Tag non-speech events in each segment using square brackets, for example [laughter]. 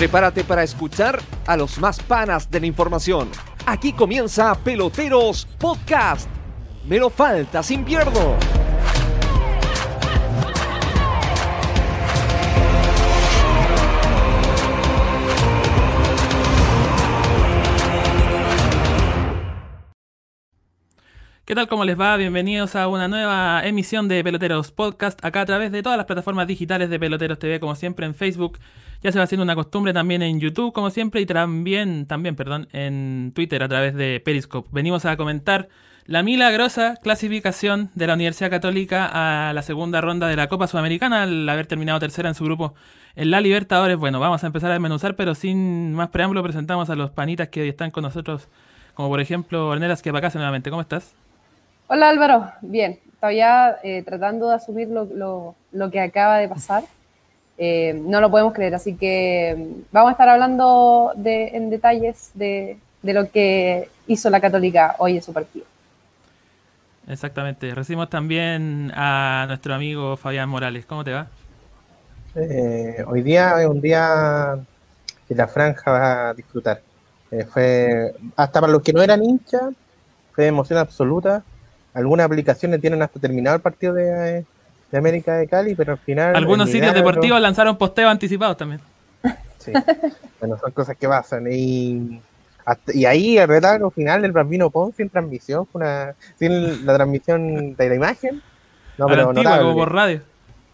Prepárate para escuchar a los más panas de la información. Aquí comienza Peloteros Podcast. Me lo falta sin pierdo. ¿Qué tal? ¿Cómo les va? Bienvenidos a una nueva emisión de Peloteros Podcast, acá a través de todas las plataformas digitales de Peloteros TV, como siempre en Facebook. Ya se va haciendo una costumbre también en YouTube, como siempre, y también, también, perdón, en Twitter a través de Periscope. Venimos a comentar la milagrosa clasificación de la Universidad Católica a la segunda ronda de la Copa Sudamericana al haber terminado tercera en su grupo en la Libertadores. Bueno, vamos a empezar a desmenuzar, pero sin más preámbulo presentamos a los panitas que hoy están con nosotros, como por ejemplo Ornelas que acá nuevamente. ¿Cómo estás? Hola Álvaro, bien, todavía eh, tratando de asumir lo, que acaba de pasar. Eh, no lo podemos creer, así que mm, vamos a estar hablando en detalles de, lo que hizo la Católica hoy en su partido. Exactamente. Recibimos también a nuestro amigo Fabián Morales. ¿Cómo te va? Eh, hoy día es un día que la franja va a disfrutar. fue hasta para los que no eran hinchas, fue emoción absoluta algunas aplicaciones tienen hasta terminado el partido de, América de Cali, pero al final. Algunos sitios deportivos lanzaron posteos anticipados también. Sí, bueno, son cosas que pasan. Y, y ahí, el retardo final del Bambino Pon sin transmisión, una, sin la transmisión de la imagen. No, pero como por radio.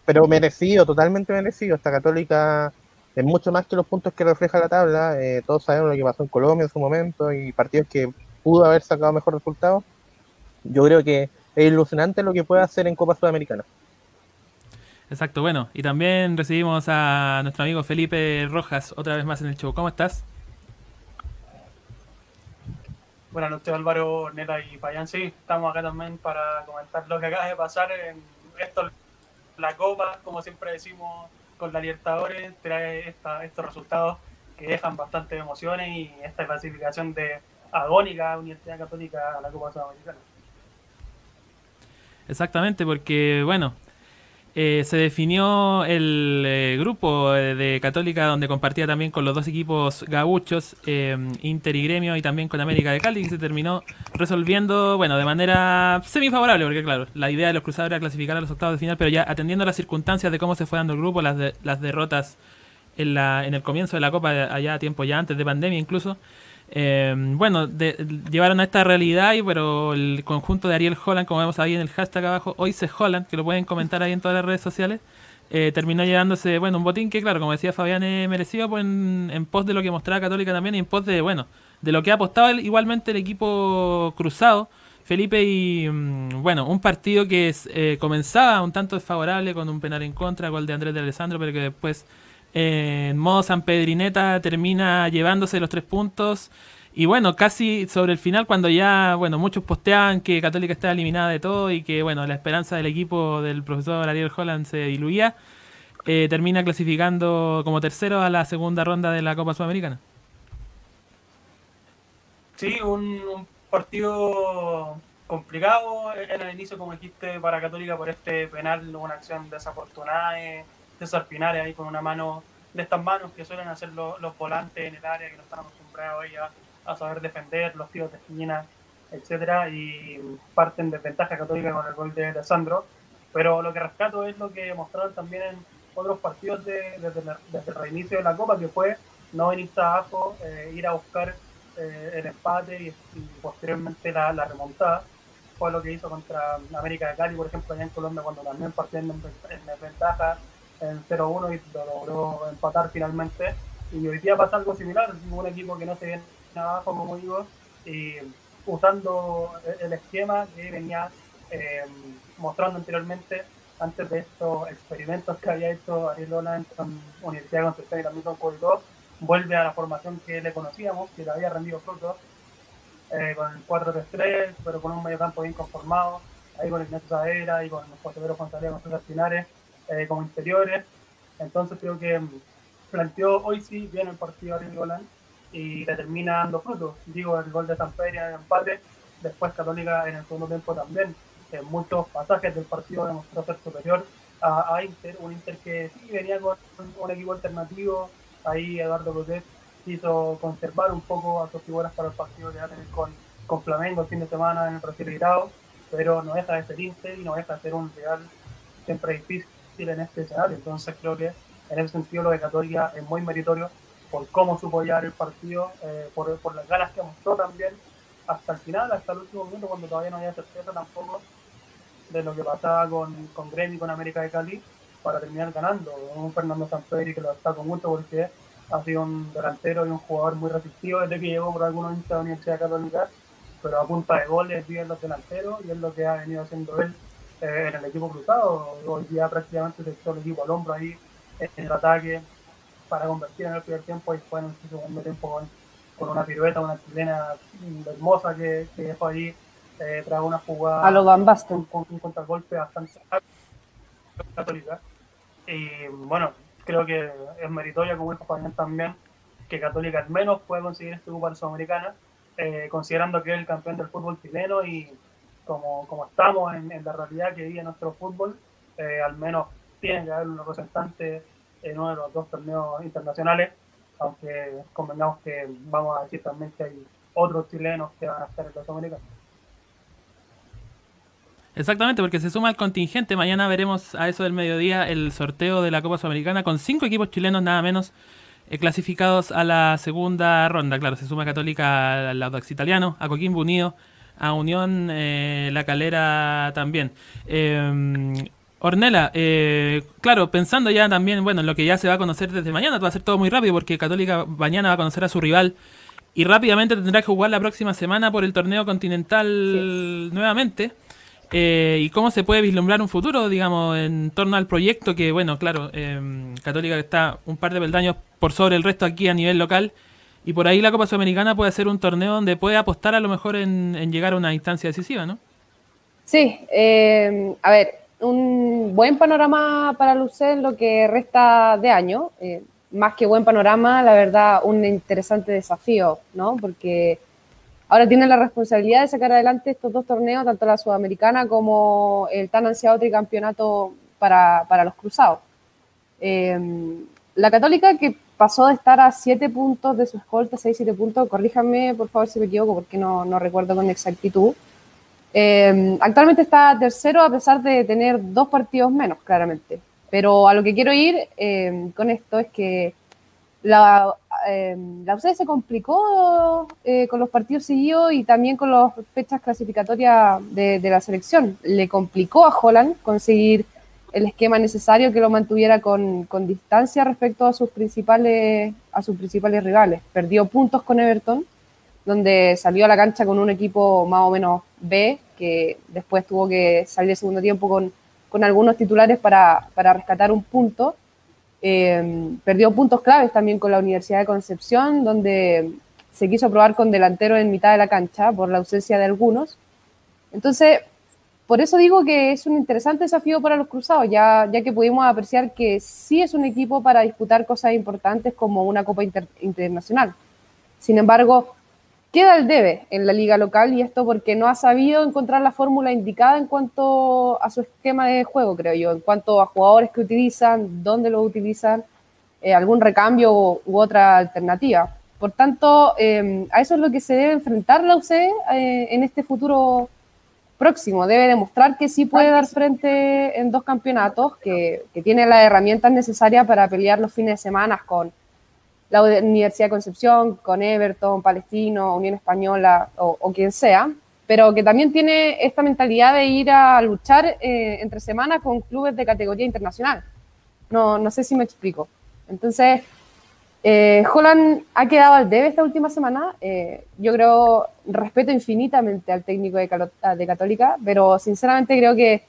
Pero merecido, totalmente merecido. Esta Católica es mucho más que los puntos que refleja la tabla. Eh, todos sabemos lo que pasó en Colombia en su momento y partidos que pudo haber sacado mejor resultado yo creo que es ilusionante lo que puede hacer en Copa Sudamericana. Exacto, bueno, y también recibimos a nuestro amigo Felipe Rojas otra vez más en el show. ¿Cómo estás? Buenas noches Álvaro, Neta y Payán. Sí, estamos acá también para comentar lo que acaba de pasar en esto, la Copa, como siempre decimos, con la Libertadores, trae estos resultados que dejan bastantes emociones y esta clasificación de agónica Universidad Católica a la Copa Sudamericana. Exactamente, porque bueno, eh, se definió el eh, grupo de Católica donde compartía también con los dos equipos gabuchos, eh, Inter y Gremio, y también con América de Cali, y se terminó resolviendo, bueno, de manera semi-favorable, porque claro, la idea de los cruzados era clasificar a los octavos de final, pero ya atendiendo las circunstancias de cómo se fue dando el grupo, las, las derrotas en, la, en el comienzo de la Copa, allá tiempo ya antes de pandemia incluso, eh, bueno, llevaron a esta realidad, y pero el conjunto de Ariel Holland, como vemos ahí en el hashtag abajo, hoy se Holland, que lo pueden comentar ahí en todas las redes sociales, eh, terminó llevándose, bueno, un botín que, claro, como decía Fabián, es merecido pues, en, en, pos de lo que mostraba Católica también y en pos de, bueno, de lo que ha apostado igualmente el equipo cruzado. Felipe y mm, bueno, un partido que eh, comenzaba un tanto desfavorable con un penal en contra, gol de Andrés de Alessandro, pero que después en modo San Pedrineta termina llevándose los tres puntos. Y bueno, casi sobre el final, cuando ya, bueno, muchos posteaban que Católica estaba eliminada de todo y que, bueno, la esperanza del equipo del profesor Ariel Holland se diluía, eh, termina clasificando como tercero a la segunda ronda de la Copa Sudamericana. Sí, un, partido complicado en el inicio, como dijiste, para Católica por este penal, una acción desafortunada. Eh, César Pinares ahí con una mano de estas manos que suelen hacer los, volantes en el área, que no están acostumbrados hoy a, saber defender, los tiros de esquina, etcétera, y parten de ventaja católica con el gol de Alessandro. Pero lo que rescato es lo que mostraron también en otros partidos de, desde, el reinicio de la Copa, que fue no venir abajo, eh, ir a buscar eh, el empate y, posteriormente la, remontada. Fue lo que hizo contra América de Cali, por ejemplo, allá en Colombia, cuando también partieron en, en ventaja en 0-1 y lo logró empatar finalmente. Y hoy día pasa algo similar, un equipo que no se viene abajo, como digo, y usando el esquema que venía eh, mostrando anteriormente antes de estos experimentos que había hecho Ariel Lola en Universidad de Concepción y también con COVID vuelve a la formación que le conocíamos, que le había rendido frutos, eh, con el 4-3-3, pero con un medio campo bien conformado, ahí con Ignacio Savera y con los porteros Juan con sus Pinares, eh, como interiores. Entonces creo que mm, planteó hoy sí bien el partido a Golan y le termina dando frutos. Digo, el gol de San Pedro en empate, después Católica en el segundo tiempo también. En muchos pasajes del partido demostró ser superior a, Inter, un Inter que sí venía con un, equipo alternativo, ahí Eduardo Cotet quiso conservar un poco a sus figuras para el partido que va a tener con, con Flamengo el fin de semana en el Brasil pero no deja de ser Inter y no deja de ser un real siempre difícil en este escenario. Entonces creo que en ese sentido lo de Católica es muy meritorio por cómo supo llevar el partido, eh, por, por, las ganas que mostró también hasta el final, hasta el último minuto, cuando todavía no había certeza tampoco de lo que pasaba con, con Grêmio y con América de Cali, para terminar ganando. Un Fernando Sampedri que lo destaco mucho porque ha sido un delantero y un jugador muy resistido desde que llegó por algunos hinchas de la Universidad Católica, pero a punta de goles bien los delanteros y es lo que ha venido haciendo él eh, en el equipo cruzado. Hoy día prácticamente se echó el equipo al hombro ahí en el ataque para convertir en el primer tiempo y después en el segundo tiempo con, una pirueta, una chilena hermosa que, que dejó ahí eh, tras una jugada a lo Van Basten con un contragolpe bastante católica. Y bueno, creo que es meritoria, como dijo Fabián también, que Católica al menos pueda conseguir este grupo Sudamericana, eh, considerando que es el campeón del fútbol chileno y como, como estamos en, la realidad que vive nuestro fútbol, eh, al menos tiene que haber un representante en uno de los dos torneos internacionales, aunque convengamos que vamos a decir también que hay otros chilenos que van a estar en los americanos. Exactamente, porque se suma el contingente. Mañana veremos a eso del mediodía el sorteo de la Copa Sudamericana con cinco equipos chilenos nada menos eh, clasificados a la segunda ronda. Claro, se suma Católica al Audax Italiano, a Coquimbo Unido, a Unión eh, La Calera también. Eh, Ornela, eh, claro, pensando ya también, bueno, en lo que ya se va a conocer desde mañana, va a ser todo muy rápido porque Católica mañana va a conocer a su rival y rápidamente tendrá que jugar la próxima semana por el torneo continental nuevamente. Eh, ¿Y cómo se puede vislumbrar un futuro, digamos, en torno al proyecto que, bueno, claro, eh, Católica está un par de peldaños por sobre el resto aquí a nivel local y por ahí la Copa Sudamericana puede ser un torneo donde puede apostar a lo mejor en, en llegar a una instancia decisiva, ¿no? Sí, a ver, un buen panorama para Lucé lo que resta de año. Eh, más que buen panorama, la verdad, un interesante desafío, ¿no? Porque ahora tiene la responsabilidad de sacar adelante estos dos torneos, tanto la Sudamericana como el tan ansiado tricampeonato para, para los cruzados. Eh, la Católica, que pasó de estar a 7 puntos de su escolta, 6-7 puntos, corríjanme por favor si me equivoco, porque no, no recuerdo con exactitud. Eh, actualmente está tercero a pesar de tener dos partidos menos, claramente. Pero a lo que quiero ir eh, con esto es que la, eh, la UCD se complicó con los partidos seguidos y también con las fechas clasificatorias de, de, la selección. Le complicó a Holland conseguir el esquema necesario que lo mantuviera con, con distancia respecto a sus principales a sus principales rivales. Perdió puntos con Everton donde salió a la cancha con un equipo más o menos B, que después tuvo que salir el segundo tiempo con, con algunos titulares para, para, rescatar un punto. Eh, perdió puntos claves también con la Universidad de Concepción, donde se quiso probar con delantero en mitad de la cancha por la ausencia de algunos. Entonces, por eso digo que es un interesante desafío para los cruzados, ya, ya que pudimos apreciar que sí es un equipo para disputar cosas importantes como una Copa Inter Internacional. Sin embargo, queda el debe en la liga local y esto porque no ha sabido encontrar la fórmula indicada en cuanto a su esquema de juego, creo yo, en cuanto a jugadores que utilizan, dónde lo utilizan, eh, algún recambio u, otra alternativa. Por tanto, eh, a eso es lo que se debe enfrentar la UC eh, en este futuro próximo. Debe demostrar que sí puede dar frente en dos campeonatos, que, que tiene las herramientas necesarias para pelear los fines de semana con la Universidad de Concepción, con Everton, Palestino, Unión Española o, quien sea, pero que también tiene esta mentalidad de ir a luchar eh, entre semanas con clubes de categoría internacional. No, no sé si me explico. Entonces, eh, Holland ha quedado al debe esta última semana. Eh, yo creo, respeto infinitamente al técnico de, de Católica, pero sinceramente creo que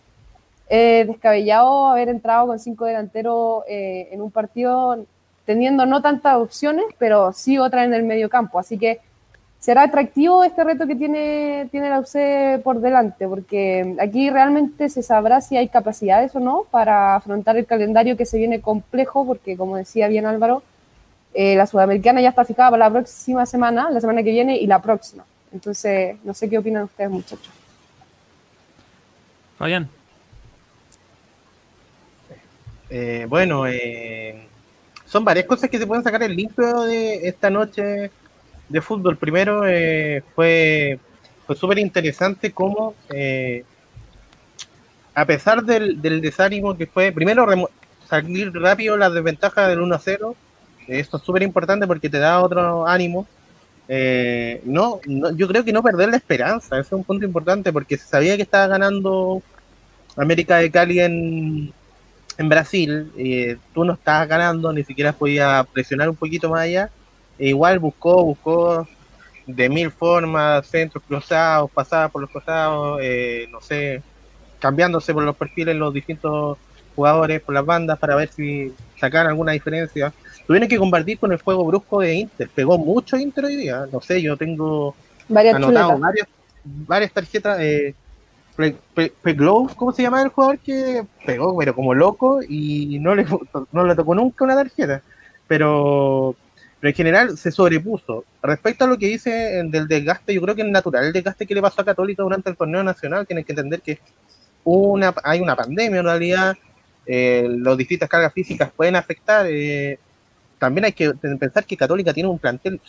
es descabellado haber entrado con cinco delanteros en un partido teniendo no tantas opciones, pero sí otra en el medio campo. Así que será atractivo este reto que tiene, tiene la UC por delante, porque aquí realmente se sabrá si hay capacidades o no para afrontar el calendario que se viene complejo, porque como decía bien Álvaro, eh, la sudamericana ya está fijada para la próxima semana, la semana que viene y la próxima. Entonces, no sé qué opinan ustedes, muchachos. Fabián. Eh, bueno, eh, son varias cosas que se pueden sacar el limpio de esta noche de fútbol. Primero, eh, fue, fue súper interesante cómo, eh, a pesar del, del, desánimo que fue, primero salir rápido la desventaja del 1 a 0, esto es súper importante porque te da otro ánimo. Eh, no, no, yo creo que no perder la esperanza, ese es un punto importante porque se sabía que estaba ganando América de Cali en, en Brasil, eh, tú no estabas ganando, ni siquiera podías presionar un poquito más allá, e igual buscó, buscó de mil formas, centros cruzados, pasaba por los costados, eh, no sé, cambiándose por los perfiles los distintos jugadores, por las bandas, para ver si sacaban alguna diferencia. Tuvieron que compartir con el juego brusco de Inter, pegó mucho Inter hoy día, no sé, yo tengo varias anotado varias, varias tarjetas, eh, Peglow, ¿cómo se llama el jugador que pegó, pero como loco y no le, no le tocó nunca una tarjeta? Pero, pero en general se sobrepuso. Respecto a lo que dice del desgaste, yo creo que es natural el desgaste que le pasó a Católica durante el torneo nacional. Tienen que entender que una, hay una pandemia en realidad, eh, las distintas cargas físicas pueden afectar. Eh, también hay que pensar que Católica tiene un plantel,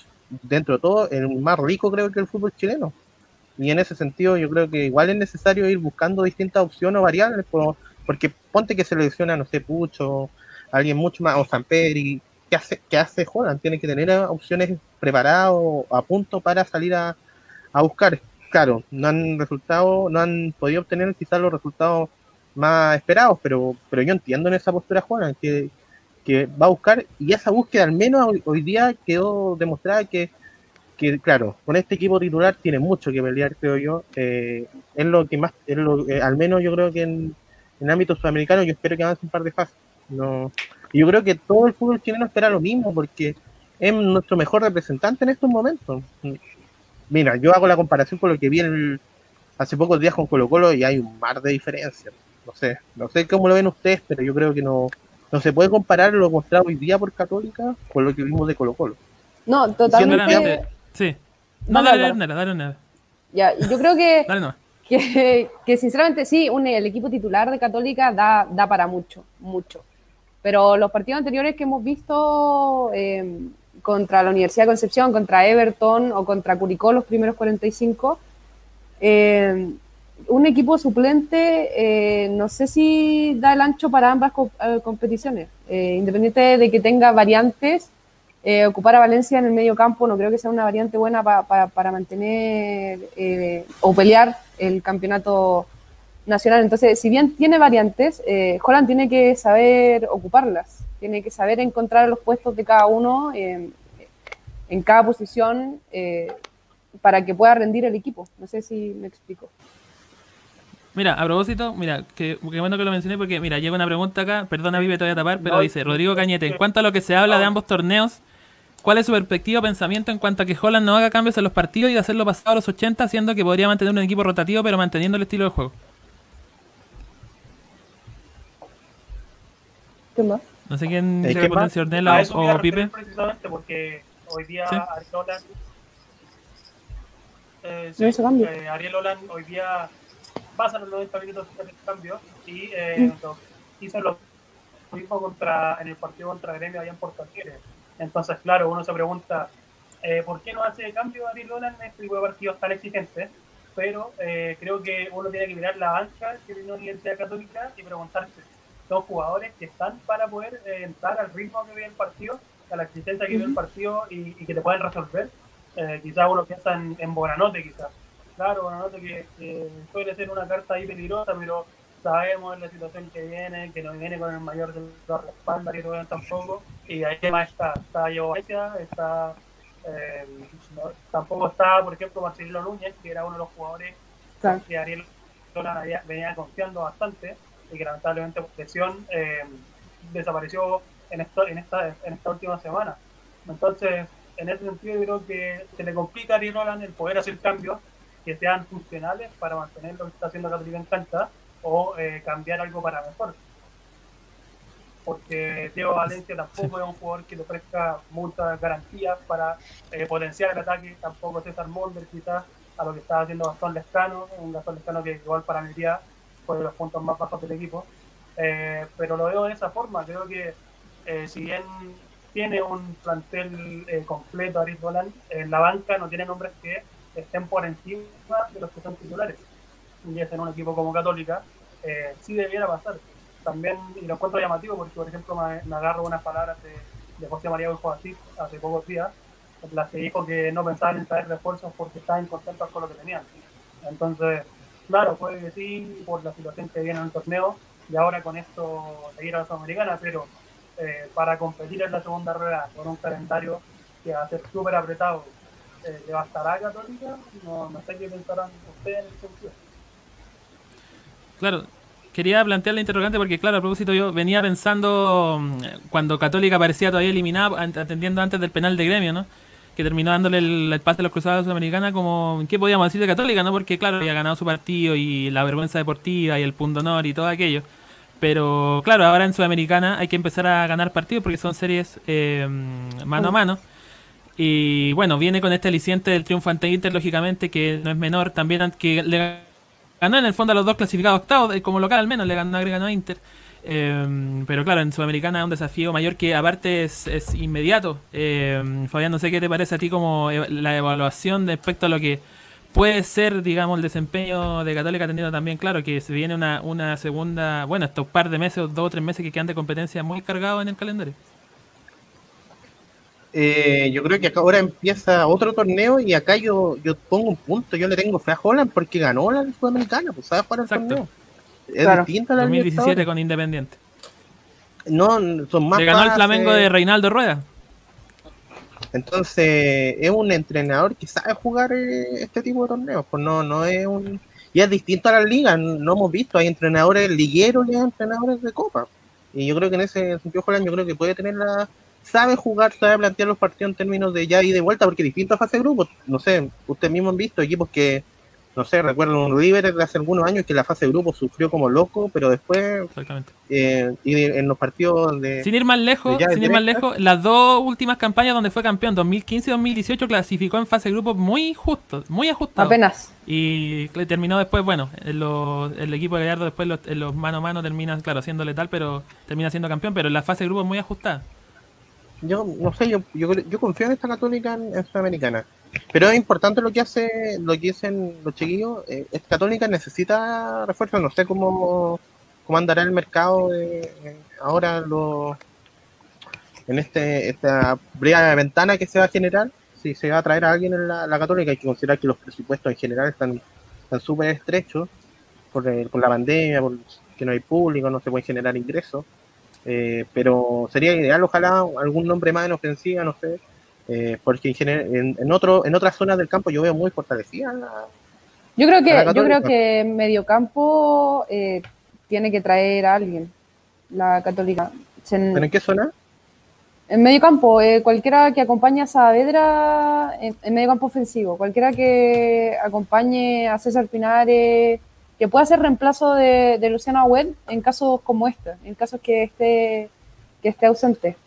dentro de todo, el más rico creo que el fútbol chileno y en ese sentido yo creo que igual es necesario ir buscando distintas opciones o variables, porque ponte que se no sé, Pucho, alguien mucho más, o San Pedri, ¿qué hace, qué hace Holland? Tiene que tener opciones preparadas a punto para salir a, buscar. Claro, no han resultado, no han podido obtener quizás los resultados más esperados, pero, pero yo entiendo en esa postura Holland que, que va a buscar, y esa búsqueda al menos hoy día quedó demostrada que que claro, con este equipo titular tiene mucho que pelear, creo yo. Eh, es lo que más, es lo, eh, al menos yo creo que en, en ámbito sudamericano yo espero que avance un par de fases. No, yo creo que todo el fútbol chileno espera lo mismo porque es nuestro mejor representante en estos momentos. Mira, yo hago la comparación con lo que vi el, hace pocos días con Colo Colo y hay un mar de diferencias. No sé, no sé cómo lo ven ustedes, pero yo creo que no, no se puede comparar lo mostrado hoy día por Católica con lo que vimos de Colo Colo. No, totalmente. Sí. No, dale, dale, dale, dale, Ya, yo creo que, [laughs] que, que, sinceramente sí, un, el equipo titular de Católica da, da para mucho, mucho. Pero los partidos anteriores que hemos visto eh, contra la Universidad de Concepción, contra Everton o contra Curicó, los primeros 45, eh, un equipo suplente, eh, no sé si da el ancho para ambas competiciones, independiente de que tenga variantes eh, ocupar a Valencia en el medio campo no creo que sea una variante buena para mantener eh, o pelear el campeonato nacional. Entonces, si bien tiene variantes, eh, Holland tiene que saber ocuparlas, tiene que saber encontrar los puestos de cada uno en cada posición para que pueda rendir el equipo. No sé si me explico. Mira, a propósito, mira, que, bueno que lo mencioné porque, mira, llega una pregunta acá, perdona, Vive, te voy a tapar, pero dice, Rodrigo Cañete, en cuanto a lo que se habla de ambos torneos, ¿Cuál es su perspectiva o pensamiento en cuanto a que Holland no haga cambios en los partidos y de hacerlo pasado a los 80, siendo que podría mantener un equipo rotativo pero manteniendo el estilo de juego? ¿Qué más? No sé quién se responde, si Ornella o, o Pipe. Precisamente porque hoy día ¿Sí? Ariel Holland. Eh, sí, eh, Ariel Holland hoy día pasa los 90 minutos de cambio y eh, hizo lo mismo contra, en el partido contra Gremio allá en Porto Alegre entonces, claro, uno se pregunta, eh, ¿por qué no hace cambio a Lola en este tipo de partidos tan exigentes? Pero eh, creo que uno tiene que mirar la banca que tiene la Universidad Católica y preguntarse, ¿son jugadores que están para poder eh, entrar al ritmo que vive el partido, a la exigencia que vive el partido y, que te pueden resolver? quizás uno piensa en, en Bonanote, quizás. Claro, Bonanote que suele ser una carta ahí peligrosa, pero sabemos la situación que viene, que no viene con el mayor de los respaldos que todavía tampoco, y ahí más está, está Yovacia, está eh, tampoco está, por ejemplo, Marcelino Núñez, que era uno de los jugadores que Ariel venía confiando bastante y que lamentablemente por presión eh, desapareció en, esto, en, esta, en esta última semana. Entonces, en ese sentido, yo creo que se le complica a Ariel Roland el poder hacer cambios que sean funcionales para mantener lo que está haciendo Católica en cancha o eh, cambiar algo para mejor. Porque Diego Valencia tampoco es un jugador que le ofrezca muchas garantías para eh, potenciar el ataque, tampoco César Molder quizás a lo que estaba haciendo Gastón Lescano, un Gastón Lescano que igual para mi día fue de los puntos más bajos del equipo. Eh, pero lo veo de esa forma, creo que si bien tiene un plantel eh, completo, Aris Dolan. En la banca no tiene nombres que estén por encima de los que son titulares. Y es en un equipo como Católica, eh, sí debiera pasar. También, y lo encuentro llamativo porque, por ejemplo, me, agarro unas palabras de, de José María así hace pocos días, en las que dijo que no pensaban en traer refuerzos porque estaban contentos con lo que tenían. Entonces, claro, puede que sí, por la situación que viene en el torneo, y ahora con esto seguir a la Sudamericana, pero eh, para competir en la segunda rueda con un calendario que va a ser súper apretado, eh, ¿le bastará a Católica? No, no sé qué pensarán ustedes en el sentido. Claro, quería plantear la interrogante porque, claro, a propósito, yo venía pensando mm, cuando Católica parecía todavía eliminada, atendiendo antes del penal de gremio, ¿no? Que terminó dándole el, el pase a los cruzados sudamericanos, como, ¿qué podíamos decir de Católica, no? Porque, claro, había ganado su partido y la vergüenza deportiva y el punto honor y todo aquello. Pero, claro, ahora en Sudamericana hay que empezar a ganar partidos porque son series eh, mano a mano. Y bueno, viene con este aliciente del triunfo ante Inter, lógicamente, que no es menor. También que le ganó en el fondo a los dos clasificados octavos, eh, como local al menos, le ganó, a Inter. Eh, pero claro, en Sudamericana es un desafío mayor que aparte es, es inmediato. Eh, Fabián, no sé qué te parece a ti como la evaluación respecto a lo que puede ser, digamos, el desempeño de Católica teniendo también claro que se viene una, una segunda, bueno, estos par de meses, dos o tres meses que quedan de competencia muy cargados en el calendario. Eh, yo creo que acá ahora empieza otro torneo y acá yo, yo pongo un punto, yo le tengo fe a Holland porque ganó la Sudamericana, pues sabe jugar el torneo. Es distinta la 2017 con Independiente. No, son más Le ganó el Flamengo de Reinaldo Rueda. Entonces, es un entrenador que sabe jugar eh, este tipo de torneos, pues no, no es un... Y es distinto a la liga, no hemos visto, hay entrenadores ligueros y hay entrenadores de copa. Y yo creo que en ese sentido, Holland, yo creo que puede tener la, sabe jugar, sabe plantear los partidos en términos de ya y de vuelta, porque distinto a fase de grupos, no sé, ustedes mismos han visto equipos que, no sé, recuerdo un River de hace algunos años que la fase de grupos sufrió como loco, pero después, Exactamente. Eh, y en los partidos de... Sin ir más lejos, sin ir más lejos, las dos últimas campañas donde fue campeón, 2015 y 2018, clasificó en fase de grupos muy justo, muy ajustado. Apenas. Y terminó después, bueno, el equipo de Gallardo después en los mano a mano termina, claro, siendo letal, pero termina siendo campeón, pero en la fase de grupos muy ajustada yo no sé, yo, yo, confío en esta católica en, Sudamericana. Pero es importante lo que hace, lo que dicen los chiquillos. Eh, esta católica necesita refuerzo. No sé cómo, cómo andará el mercado de, ahora lo, en este esta breve ventana que se va a generar. Si se va a traer a alguien en la, católica, hay que considerar que los presupuestos en general están súper estrechos por, por la pandemia, por que no hay público, no se pueden generar ingresos. Eh, pero sería ideal, ojalá, algún nombre más en ofensiva, no sé, eh, porque en, en, otro, en otras zonas del campo yo veo muy fortalecida. yo creo que, yo creo que mediocampo eh, tiene que traer a alguien, la Católica. ¿Pero en qué zona? En medio campo, eh, cualquiera que acompañe a Saavedra en, en, medio campo ofensivo, cualquiera que acompañe a César Pinares, que pueda ser reemplazo de, Luciano Agüel en casos como este, en casos que esté, que esté ausente,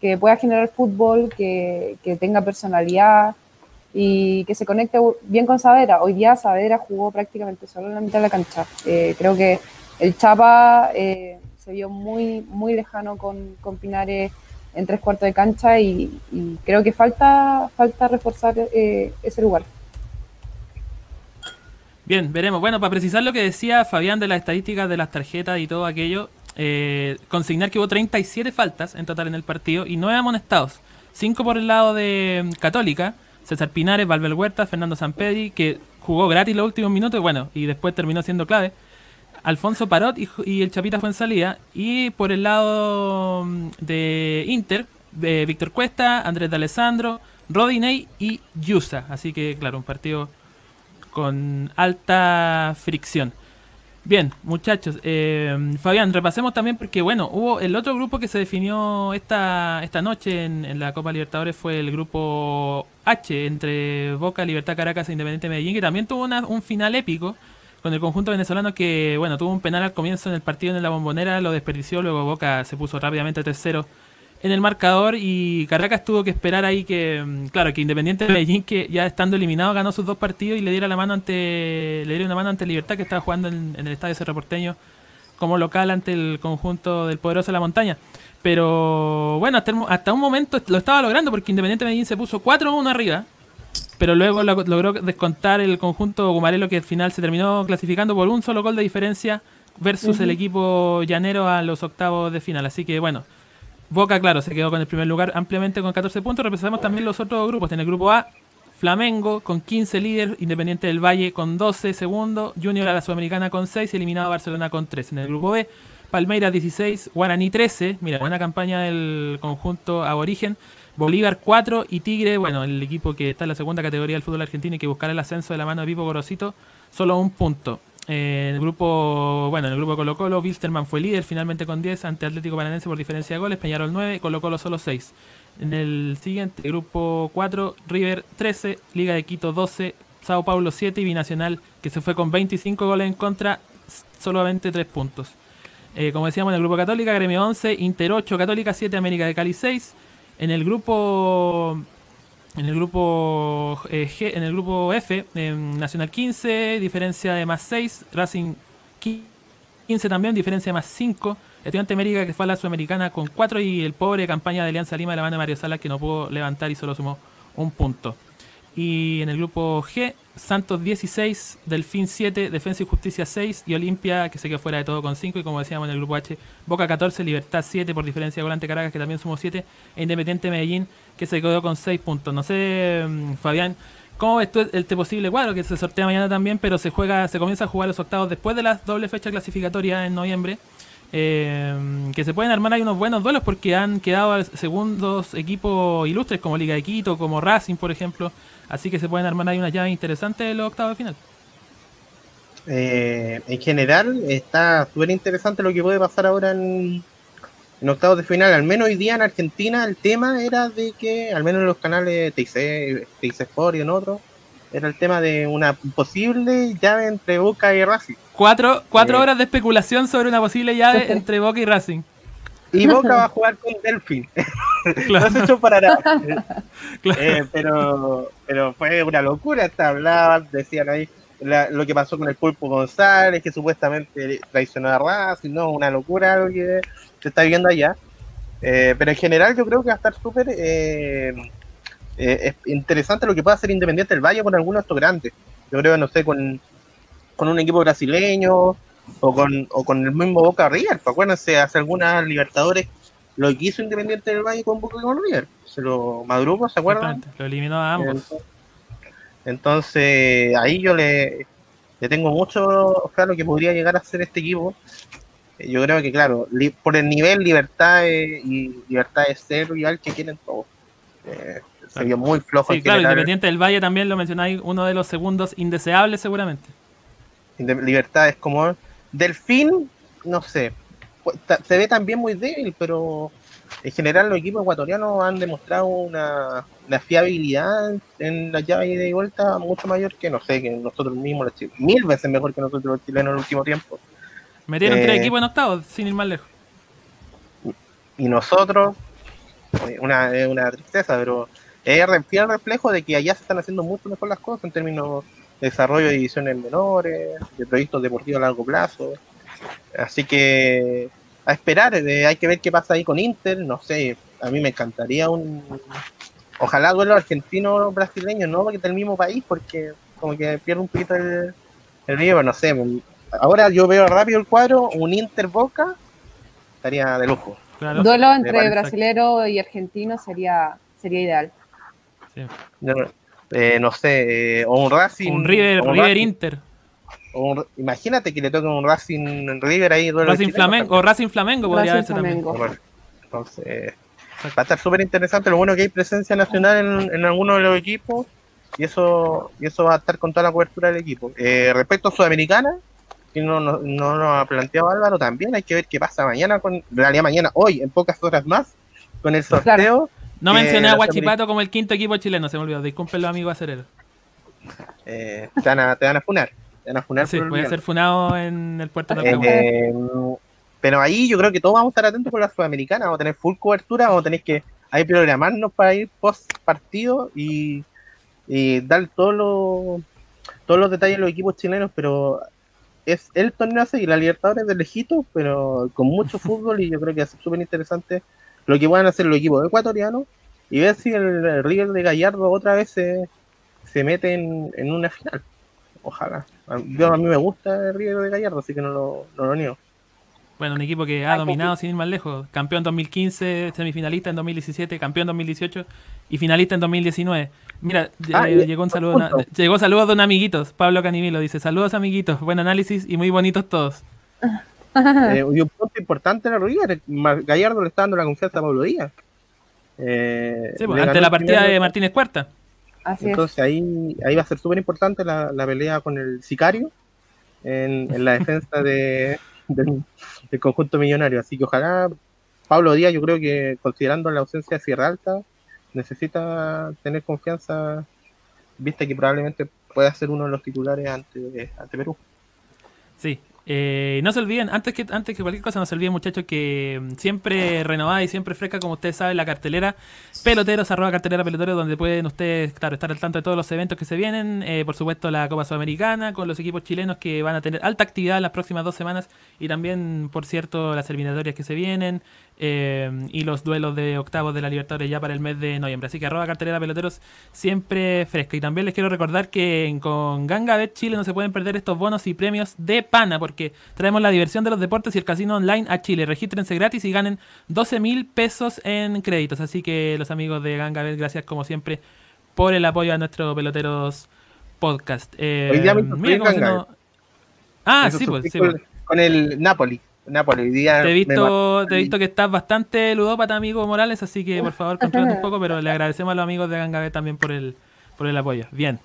que pueda generar fútbol, que, tenga personalidad y que se conecte bien con Saavedra. Hoy día Saavedra jugó prácticamente solo en la mitad de la cancha. Eh, creo que el Chapa eh, se vio muy, muy lejano con, con, Pinares en tres cuartos de cancha y, creo que falta, falta reforzar eh, ese lugar. Bien, veremos. Bueno, para precisar lo que decía Fabián de las estadísticas de las tarjetas y todo aquello, eh, consignar que hubo 37 faltas en total en el partido y 9 amonestados. 5 por el lado de mm, Católica, César Pinares, Valver Huerta, Fernando Sampedri, que jugó gratis los últimos minutos, bueno, y después terminó siendo clave. Alfonso Parot y, el Chapita fue en salida. Y por el lado mm, de Inter, de Víctor Cuesta, Andrés de Alessandro, Rodinei y Yusa. Así que, claro, un partido con alta fricción. Bien, muchachos, eh, Fabián, repasemos también porque, bueno, hubo el otro grupo que se definió esta, esta noche en, la Copa Libertadores fue el grupo H entre Boca, Libertad Caracas e Independiente Medellín, que también tuvo un final épico con el conjunto venezolano que, bueno, tuvo un penal al comienzo en el partido en la bombonera, lo desperdició, luego Boca se puso rápidamente tercero en el marcador y Caracas tuvo que esperar ahí que, mm, claro, que Independiente de Medellín, que ya estando eliminado, ganó sus dos partidos y le diera la mano ante, le diera una mano ante Libertad, que estaba jugando en, el estadio Cerro Porteño como local ante el conjunto del poderoso de la montaña. Pero bueno, hasta, hasta un momento lo estaba logrando porque Independiente Medellín se puso 4-1 arriba. Pero luego logró descontar el conjunto Gumarelo que al final se terminó clasificando por un solo gol de diferencia versus el equipo llanero a los octavos de final. Así que bueno, Boca, claro, se quedó con el primer lugar ampliamente con 14 puntos. Representamos también los otros grupos. En el grupo A, Flamengo con 15 líderes, Independiente del Valle con 12 segundos, Junior a la Sudamericana con 6 y eliminado Barcelona con 3. En el grupo B, Palmeiras 16, Guaraní 13, mira, buena campaña del conjunto aborigen, Bolívar 4 y Tigre, bueno, el equipo que está en la segunda categoría del fútbol argentino y que buscará el ascenso de la mano de Pipo Gorosito, solo un punto. Eh, el grupo, bueno, en el grupo Colo Colo, Wilstermann fue líder finalmente con 10 ante Atlético Paranense por diferencia de goles, Peñarol 9, Colo Colo solo 6. En el siguiente, grupo 4, River 13, Liga de Quito 12, Sao Paulo 7 y Binacional, que se fue con 25 goles en contra, solamente 3 puntos. Eh, como decíamos en el grupo Católica, Gremio 11, Inter 8, Católica 7, América de Cali 6. En el grupo en el grupo eh, G, en el grupo F, Nacional 15, diferencia de más 6, Racing 15 también, diferencia de más 5. Estudiante América que fue a la Sudamericana con 4 y el pobre campaña de Alianza Lima de la mano de Mario Salas que no pudo levantar y solo sumó un punto. Y en el grupo G, Santos 16, Delfín 7, Defensa y Justicia 6 y Olimpia que se quedó fuera de todo con 5 y como decíamos en el grupo H, Boca 14, Libertad 7 por diferencia de Volante Caracas que también sumó 7 e Independiente Medellín que se quedó con 6 puntos. No sé, mm, Fabián, ¿cómo ves tú este posible cuadro que se sortea mañana también, pero se juega, se comienza a jugar los octavos después de las doble fecha clasificatoria en noviembre? Eh, que se pueden armar ahí unos buenos duelos porque han quedado segundos equipos ilustres como Liga de Quito, como Racing, por ejemplo. Así que se pueden armar ahí unas llaves interesantes en los octavos de final. Eh, en general, está súper interesante lo que puede pasar ahora en, en, octavos de final. Al menos hoy día en Argentina el tema era de que, al menos en los canales TIC, TIC Sport y en otros, era el tema de una posible llave entre Boca y Racing. Cuatro, cuatro horas de especulación sobre una posible llave [laughs] entre Boca y Racing. Y [laughs] Boca va a jugar con Delfín. [laughs] Claro. no se echó para nada. Eh, pero, pero fue una locura. Hasta hablaban, decían ahí lo que pasó con el Pulpo González, que supuestamente traicionó a Racing. No, una locura lo que se está viendo allá. Eh, pero en general yo creo que va a estar súper eh, es interesante lo que puede hacer Independiente del Valle con algunos de estos grandes. Yo creo, no sé, con con un equipo brasileño o con, o con el mismo Boca River. Pues acuérdense, hace algunas Libertadores lo que hizo Independiente del Valle con Boca y con River. Se lo madrugo, ¿se acuerdan? Lo eliminó a ambos. Entonces, ahí yo le, le tengo mucho claro que podría llegar a ser este equipo. Yo creo que, claro, por el nivel libertad y libertad de ser rival que quieren todos. Eh, se vio muy flojo. Sí, claro, Independiente del Valle también lo mencionáis, uno de los segundos indeseables seguramente libertad es como Delfín, no sé, pues, se ve también muy débil, pero en general los equipos ecuatorianos han demostrado una, fiabilidad en la llave de vuelta mucho mayor que, no sé, que nosotros mismos, mil veces mejor que nosotros los chilenos en el último tiempo. Metieron tres eh, equipos en octavos, sin ir más lejos. Y nosotros, eh, una, una tristeza, pero es el reflejo de que allá se están haciendo mucho mejor las cosas en términos desarrollo de divisiones menores, de proyectos deportivos a largo plazo. Así que a esperar, eh, hay que ver qué pasa ahí con Inter, no sé, a mí me encantaría un... Ojalá duelo argentino-brasileño, no porque es del mismo país, porque como que pierde un poquito el, el río, no sé. Ahora yo veo rápido el cuadro, un Inter-Boca, estaría de lujo. Duelo entre brasilero y argentino sería, sería ideal. Sí. Eh, no sé, eh, o un Racing. Un River, River Inter. imagínate que le toque un Racing River ahí. Racing Flamengo, o Racing Flamengo podría Racing Flamengo. también. entonces, va a estar súper interesante. Lo bueno que hay presencia nacional en, en algunos de los equipos y eso y eso va a estar con toda la cobertura del equipo. Eh, respecto a Sudamericana, que no, no, no nos ha planteado Álvaro, también hay que ver qué pasa mañana, con, en realidad mañana, hoy, en pocas horas más, con el sorteo. No mencioné a Guachipato como el quinto equipo chileno, se me olvidó. Disculpen los amigos acereros. Eh, te, van a, te van a funar. Te van a funar sí, voy a ser funado en el puerto de eh, Pero ahí yo creo que todos vamos a estar atentos con la Sudamericana. Vamos a tener full cobertura, vamos a tener que ahí programarnos para ir post partido y, y dar todos los, todos los detalles de los equipos chilenos. Pero es el torneo seguir, la Libertadores de lejito, pero con mucho [laughs] fútbol y yo creo que es súper interesante lo que van a hacer los equipos ecuatorianos y ver si el, River de Gallardo otra vez se, se mete en, una final. Ojalá. Yo, a mí me gusta el River de Gallardo, así que no lo, no lo niego. Bueno, un equipo que ha dominado sin ir más lejos. Campeón 2015, semifinalista en 2017, campeón 2018 y finalista en 2019. Mira, ah, llegó un saludo, llegó saludos de un amiguitos. Pablo Canimilo dice, saludos amiguitos, buen análisis y muy bonitos todos. [laughs] [laughs] Eh, y un punto importante en la River, Gallardo le está dando la confianza a Pablo Díaz. Eh, sí, pues, ante la partida de Martínez Cuarta. Entonces ahí, ahí va a ser súper importante la, pelea con el sicario en la defensa de, [laughs] del, conjunto millonario. Así que ojalá Pablo Díaz, yo creo que considerando la ausencia de Sierra Alta, necesita tener confianza, viste que probablemente pueda ser uno de los titulares ante, ante Perú. Sí, eh, no se olviden, antes que, antes que cualquier cosa, no se olviden, muchachos, que mm, siempre renovada y siempre fresca, como ustedes saben, la cartelera peloteros, arroba cartelera peloteros, donde pueden ustedes estar al tanto de todos los eventos que se vienen. Eh, por supuesto, la Copa Sudamericana, con los equipos chilenos que van a tener alta actividad las próximas dos semanas. Y también, por cierto, las eliminatorias que se vienen. Eh, y los duelos de octavos de la Libertadores ya para el mes de noviembre. Así que arroba cartelera peloteros siempre fresca. Y también les quiero recordar que con Ganga Bet Chile no se pueden perder estos bonos y premios de pana, porque traemos la diversión de los deportes y el casino online a Chile. Regístrense gratis y ganen 12 mil pesos en créditos. Así que los amigos de Ganga Bet, gracias como siempre por el apoyo a nuestros peloteros podcast. Eh, Ah, sí, pues, sí, pues. Con el Napoli. Napoli. te he visto, te he visto que estás bastante ludópata, amigo Morales, así que por favor controla un poco, pero le [laughs] agradecemos a los amigos de Gangabe también por el, por el apoyo. Bien.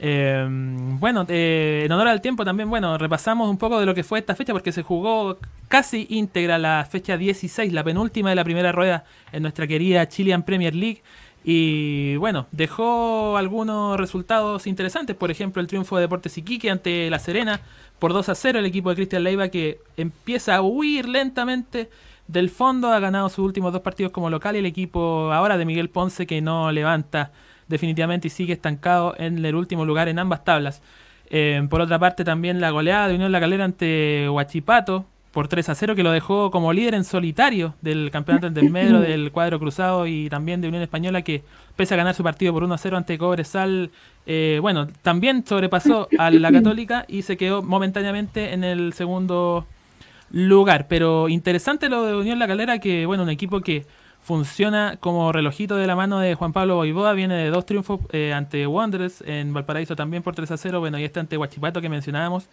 Em, bueno, eh, en honor al tiempo también, bueno, repasamos un poco de lo que fue esta fecha porque se jugó casi íntegra la fecha 16, la penúltima de la primera rueda en nuestra querida Chilean Premier League. Y bueno, dejó algunos resultados interesantes, por ejemplo el triunfo de Deportes Iquique ante La Serena por 2 a 0 el equipo de Cristian Leiva que empieza a huir lentamente del fondo, ha ganado sus últimos dos partidos como local y el equipo ahora de Miguel Ponce que no levanta definitivamente y sigue estancado en el último lugar en ambas tablas. Eh, por otra parte también la goleada de Unión La Calera ante Huachipato por 3 a 0 que lo dejó como líder en solitario del campeonato del Medro, [laughs] del cuadro cruzado y también de Unión Española que pese a ganar su partido por 1 a 0 ante Cobresal, eh, bueno, también sobrepasó a la Católica y se quedó momentáneamente en el segundo lugar. Pero interesante lo de Unión La Calera, que bueno, un equipo que funciona como relojito de la mano de Juan Pablo Boivoda, viene de dos triunfos eh, ante Wanderers, en Valparaíso también por 3 a 0, bueno, y este ante Huachipato que mencionábamos.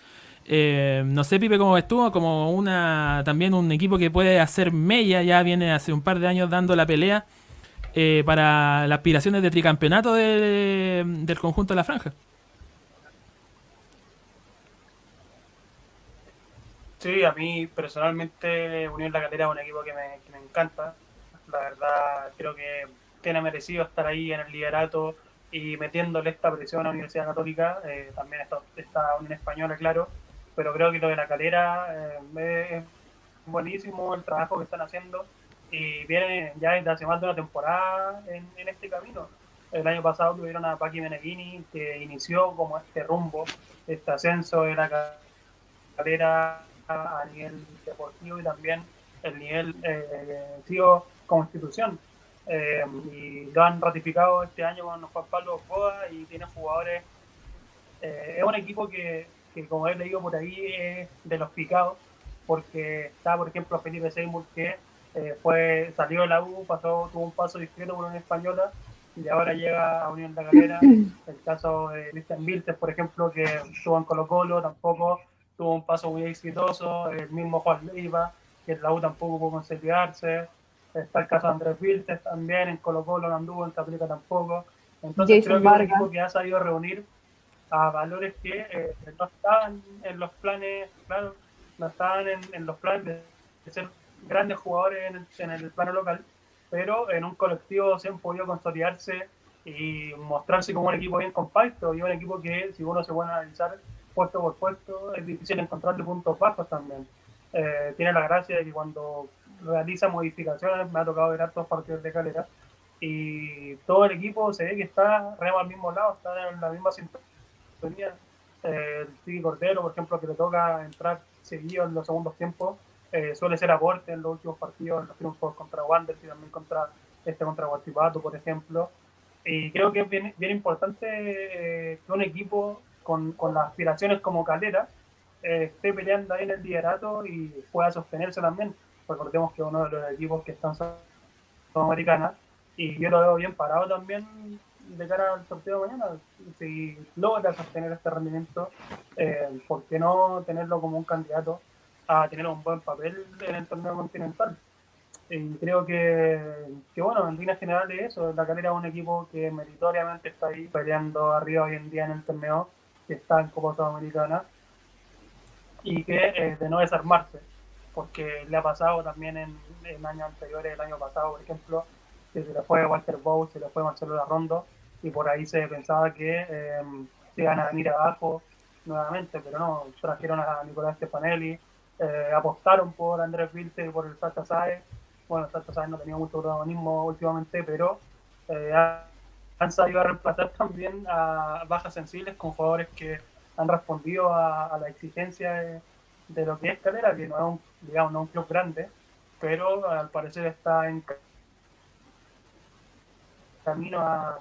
Eh, no sé, Pipe, cómo estuvo, como una también un equipo que puede hacer mella, ya viene hace un par de años dando la pelea eh, para las aspiraciones de tricampeonato del conjunto de la franja. Sí, a mí personalmente Unión La Calera es un equipo que me, que me encanta. La verdad, creo que tiene merecido estar ahí en el liderato y metiéndole esta presión a la Universidad Católica. Eh, también está, está Unión Española, claro pero creo que lo de la calera eh, es buenísimo el trabajo que están haciendo y viene ya desde hace más de una temporada en, este camino. El año pasado tuvieron a Paqui Meneghini que inició como este rumbo, este ascenso de la calera a nivel deportivo y también el nivel eh, como institución. Eh, y lo han ratificado este año con Juan Pablo Boda y tiene jugadores. Eh, es un equipo que que como he leído por ahí es de los picados, porque está, por ejemplo, Felipe Seymour, que eh, fue, salió de la U, pasó, tuvo un paso discreto por una española y ahora llega a Unión de la Galera. [clears throat] El caso de Cristian Viltes, por ejemplo, que estuvo en Colo Colo, tampoco tuvo un paso muy exitoso. El mismo Juan Leiva, que en la U tampoco pudo consolidarse. Está el caso de Andrés Viltes también, en Colo Colo no anduvo, en Caprica tampoco. Entonces creo que es un equipo que ha sabido reunir a valores que eh, no estaban en los planes, claro, no estaban en, los planes de, ser grandes jugadores en el, plano local, pero en un colectivo se han podido consolidarse y mostrarse como un equipo bien compacto y un equipo que, si uno se puede analizar puesto por puesto, es difícil encontrarle puntos bajos también. Eh, tiene la gracia de que cuando realiza modificaciones, me ha tocado ver hartos partidos de calera, y todo el equipo se ve que está remo al mismo lado, está en la misma sintonía el Tiki Cordero, por ejemplo, que le toca entrar seguido en los segundos tiempos, suele ser aporte en los últimos partidos, en los triunfos contra Wanderers y también contra este contra Guachipato, por ejemplo. Y creo que es bien, bien importante que un equipo con, con, las aspiraciones como Calera esté peleando ahí en el liderato y pueda sostenerse también. Recordemos que uno de los equipos que están Sudamericana y yo lo veo bien parado también de cara al sorteo de mañana. Si logra sostener este rendimiento, eh, ¿por qué no tenerlo como un candidato a tener un buen papel en el torneo continental? Y creo que, bueno, en líneas generales eso, la calera es un equipo que meritoriamente está ahí peleando arriba hoy en día en el torneo, que está en Copa Sudamericana, y que eh, de no desarmarse, porque le ha pasado también en, en, años anteriores, el año pasado, por ejemplo, que se le fue Walter Bow, se le fue Marcelo Larrondo, y por ahí se pensaba que eh, se iban a venir abajo nuevamente, pero no, trajeron a Nicolás Stefanelli, eh, apostaron por Andrés Vilte por el Santa Saez, bueno, Santa Saez no tenía mucho protagonismo últimamente, pero eh, han sabido reemplazar también a bajas sensibles con jugadores que han respondido a, la exigencia de, lo que es Calera, que no es un, digamos, no un club grande, pero al parecer está en camino a,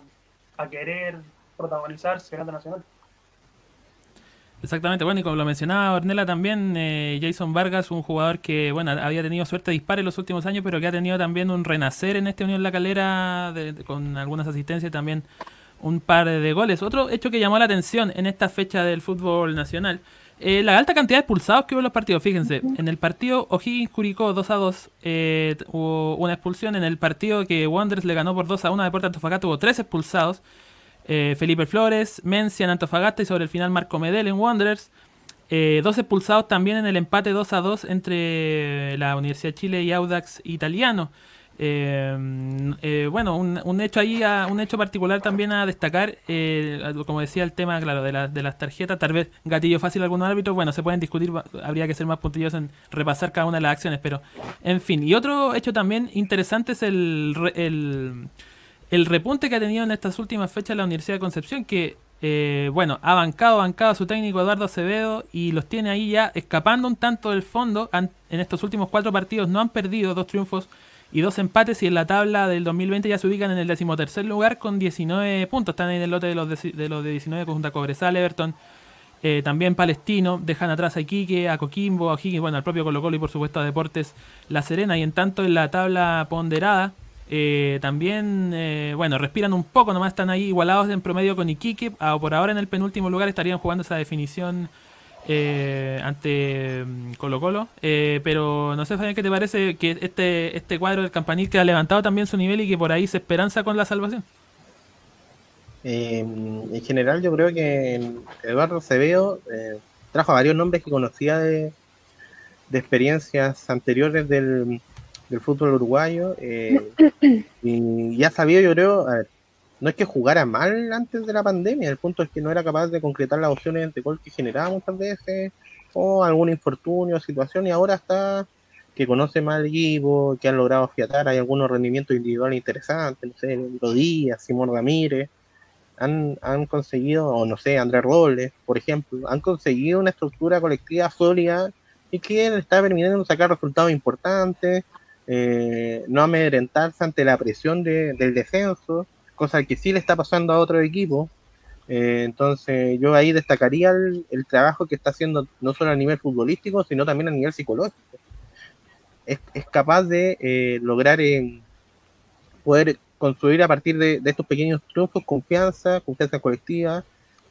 a querer protagonizarse en nacional. Exactamente, bueno, y como lo mencionaba Ornella también, eh, Jason Vargas, un jugador que, bueno, había tenido suerte de dispar en los últimos años, pero que ha tenido también un renacer en este Unión La Calera, con algunas asistencias y también un par de goles. Otro hecho que llamó la atención en esta fecha del fútbol nacional, eh, la alta cantidad de expulsados que hubo en los partidos. Fíjense, en el partido O'Higgins Curicó 2 a 2 eh, hubo una expulsión. En el partido que Wanderers le ganó por 2 a 1 a Deportes Antofagasta hubo tres expulsados. Eh, Felipe Flores, Mencia en Antofagasta y sobre el final Marco Medel en Wanderers. Eh, dos expulsados también en el empate 2 a 2 entre la Universidad de Chile y Audax Italiano. Eh, bueno, un, hecho ahí, un hecho particular también a destacar, como decía el tema, claro, de, de, las tarjetas, tal vez gatillo fácil a algunos árbitros, bueno, se pueden discutir, habría que ser más puntillosos en repasar cada una de las acciones, pero en fin. Y otro hecho también interesante es el, el el repunte que ha tenido en estas últimas fechas la Universidad de Concepción, que, eh, bueno, ha bancado, bancado a su técnico Eduardo Acevedo y los tiene ahí ya escapando un tanto del fondo. en estos últimos cuatro partidos no han perdido dos triunfos y dos empates y en la tabla del 2020 ya se ubican en el decimotercer lugar con 19 puntos. Están ahí en el lote de los de, los de 19 con Cobresal, Everton. Eh, también Palestino, dejan atrás a Iquique, a Coquimbo, a Higgins, bueno, al propio Colo Colo y por supuesto a Deportes La Serena. Y en tanto en la tabla ponderada, eh, también, eh, bueno, respiran un poco, nomás están ahí igualados en promedio con Iquique. Ah, por ahora en el penúltimo lugar estarían jugando esa definición eh, ante mm, Colo Colo. pero no sé, Fabián, ¿qué te parece que este, este cuadro del campanil que ha levantado también su nivel y que por ahí se esperanza con la salvación? en general yo creo que Eduardo Acevedo trajo a varios nombres que conocía de experiencias anteriores del, del fútbol uruguayo. Eh, [clears throat] y ya sabía, yo creo, a ver, no es que jugara mal antes de la pandemia, el punto es que no era capaz de concretar las opciones de gol que generaba muchas veces, o algún infortunio, situación, y ahora está que conoce más el equipo, que han logrado fiatar, hay algunos rendimientos individuales interesantes, no sé, Rodíaz, Simón Ramírez, han, han conseguido, o no sé, Andrés Robles, por ejemplo, han conseguido una estructura colectiva sólida y que está permitiendo sacar resultados importantes, eh, no amedrentarse ante la presión del descenso, cosa que sí le está pasando a otro equipo. Eh, entonces yo ahí destacaría el, trabajo que está haciendo no solo a nivel futbolístico, sino también a nivel psicológico. Es, capaz de eh, lograr poder construir a partir de, estos pequeños triunfos confianza, confianza colectiva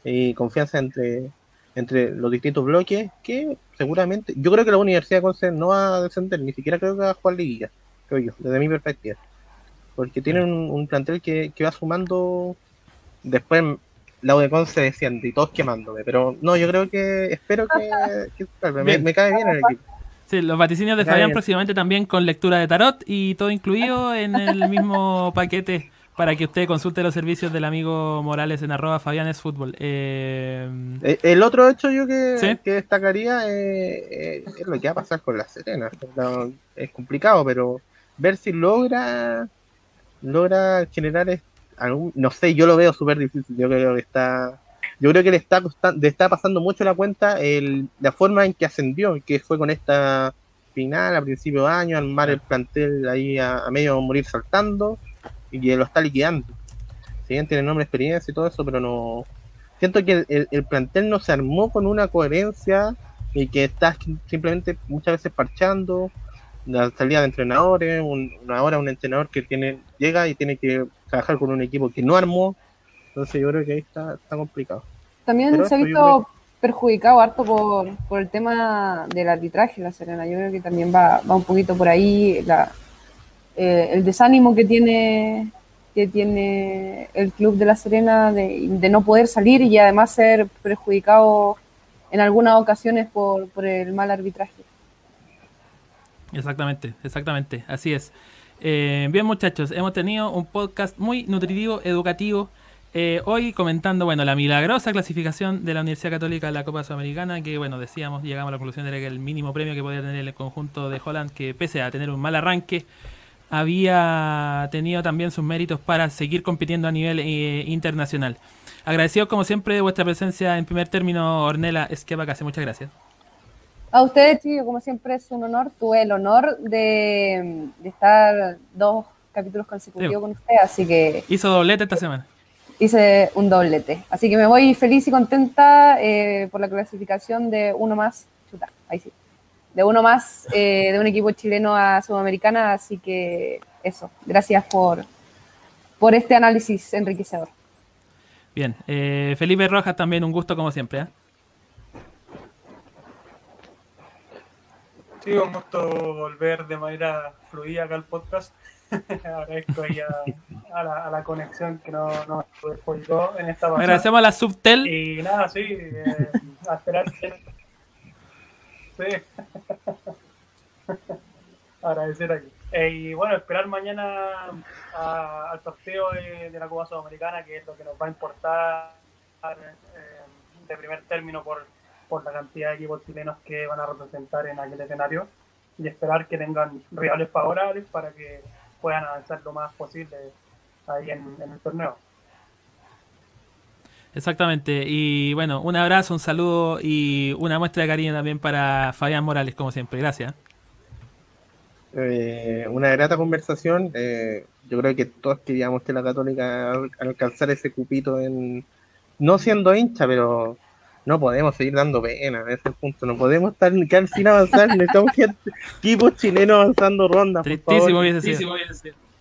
y confianza entre, entre los distintos bloques que seguramente, yo creo que la Universidad de Conce no va a descender, ni siquiera creo que va a jugar liguilla, creo yo, desde mi perspectiva. Porque tienen un, plantel que, va sumando, después la U de Conce desciende y todos quemándome, pero no, yo creo que, espero que, me, cae bien el equipo. Sí, los vaticinios de Fabián próximamente también con lectura de tarot y todo incluido en el mismo [laughs] paquete para que usted consulte los servicios del amigo Morales en arroba Fabianes Fútbol. Eh, eh, el otro hecho yo que, destacaría eh, es lo que va a pasar con la Serena. es complicado, pero ver si logra logra generar no sé, yo lo veo súper difícil. Yo creo que está yo creo que le está, le está pasando mucho la cuenta el, la forma en que ascendió, que fue con esta final a principio de año, armar el plantel ahí a, a medio morir saltando y que lo está liquidando. Si bien tiene nombre, experiencia y todo eso, pero no. Siento que el, el plantel no se armó con una coherencia y que está simplemente muchas veces parchando la salida de entrenadores, un, ahora un entrenador que tiene llega y tiene que trabajar con un equipo que no armó, entonces yo creo que ahí está, está complicado. También Pero se ha visto perjudicado harto por, por el tema del arbitraje La Serena. Yo creo que también va, va un poquito por ahí la, eh, el desánimo que tiene que tiene el club de La Serena de, de no poder salir y además ser perjudicado en algunas ocasiones por, por el mal arbitraje. Exactamente, exactamente, así es. Eh, bien muchachos, hemos tenido un podcast muy nutritivo, educativo. Eh, hoy comentando, bueno, la milagrosa clasificación de la Universidad Católica a la Copa Sudamericana, que bueno, decíamos, llegamos a la conclusión de que el mínimo premio que podía tener el conjunto de Holland, que pese a tener un mal arranque, había tenido también sus méritos para seguir compitiendo a nivel eh, internacional. Agradecido como siempre de vuestra presencia en primer término, Ornella Esqueva, casi muchas gracias. A ustedes, chicos, como siempre es un honor. Tuve el honor de, de estar dos capítulos consecutivos Sí. con ustedes, así que Hizo doblete esta semana. hice un doblete. Así que me voy feliz y contenta eh, por la clasificación de uno más, chuta, ahí sí, de uno más eh, de un equipo chileno a Sudamericana. Así que eso, gracias por, por este análisis enriquecedor. Bien, eh, Felipe Rojas también un gusto como siempre. Sí, un gusto volver de manera fluida acá al podcast. [laughs] Agradezco ahí a, a la, a la conexión que no, no descolgó en esta pasada. Agradecemos a la Subtel. Y nada, sí, eh, a esperar que... Sí. [laughs] Agradecer aquí. Eh, y bueno, esperar mañana a- al sorteo de, de la Copa Sudamericana, que es lo que nos va a importar eh, de primer término por, por la cantidad de equipos chilenos que van a representar en aquel escenario. Y esperar que tengan rivales favorables para que puedan avanzar lo más posible ahí en- en el torneo. Exactamente. Y bueno, un abrazo, un saludo y una muestra de cariño también para Fabián Morales, como siempre. Gracias. Eh, una grata conversación. eh, yo creo que todos queríamos que la Católica al- alcanzar ese cupito en. No siendo hincha, pero no podemos seguir dando pena a ese punto. No podemos estar ni quedar sin avanzar. Necesitamos gente, equipos chilenos avanzando rondas. Tristísimo hubiese sido.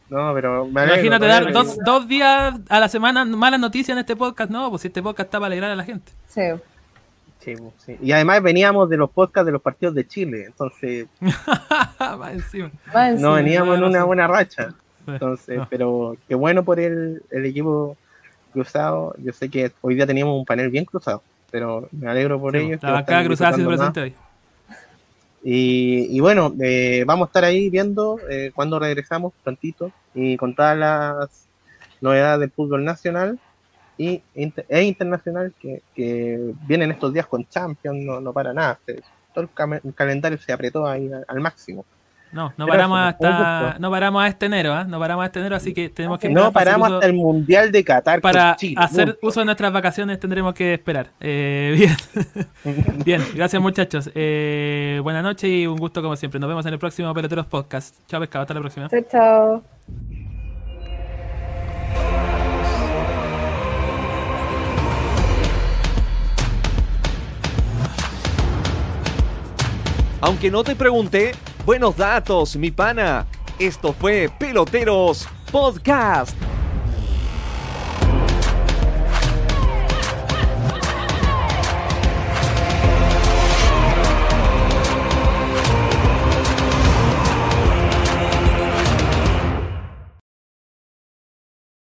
No, pero me alegro, Imagínate me dar alegro. dos, dos días a la semana malas noticias en este podcast. No, pues si este podcast está para alegrar a la gente. Sí. Sí, pues, sí. Y además veníamos de los podcasts de los partidos de Chile. Entonces, [laughs] Más encima. Más encima. no veníamos en una buena racha. Entonces, No. pero qué bueno por el, el equipo cruzado. Yo sé que hoy día teníamos un panel bien cruzado, pero me alegro por Sí, ellos. la bancada cruzada disfrutando presente hoy. Y, y bueno, eh, vamos a estar ahí viendo eh, cuando regresamos prontito y con todas las novedades del fútbol nacional y e internacional que, que vienen estos días con Champions, no, no para nada. Todo el, calendario se apretó ahí al, al máximo. No, no paramos hasta gusto. no paramos hasta enero, ¿ah? No paramos hasta enero, así que tenemos que No paramos hasta el Mundial de Qatar para Chile. hacer uso de nuestras vacaciones tendremos que esperar. Eh, [laughs] bien, [laughs] bien, gracias muchachos. Eh, buenas noches y un gusto como siempre. Nos vemos en el próximo Peloteros Podcast. Chao pescado, hasta la próxima. Chao, chao. Aunque no te pregunté, buenos datos, mi pana. Esto fue Peloteros Podcast.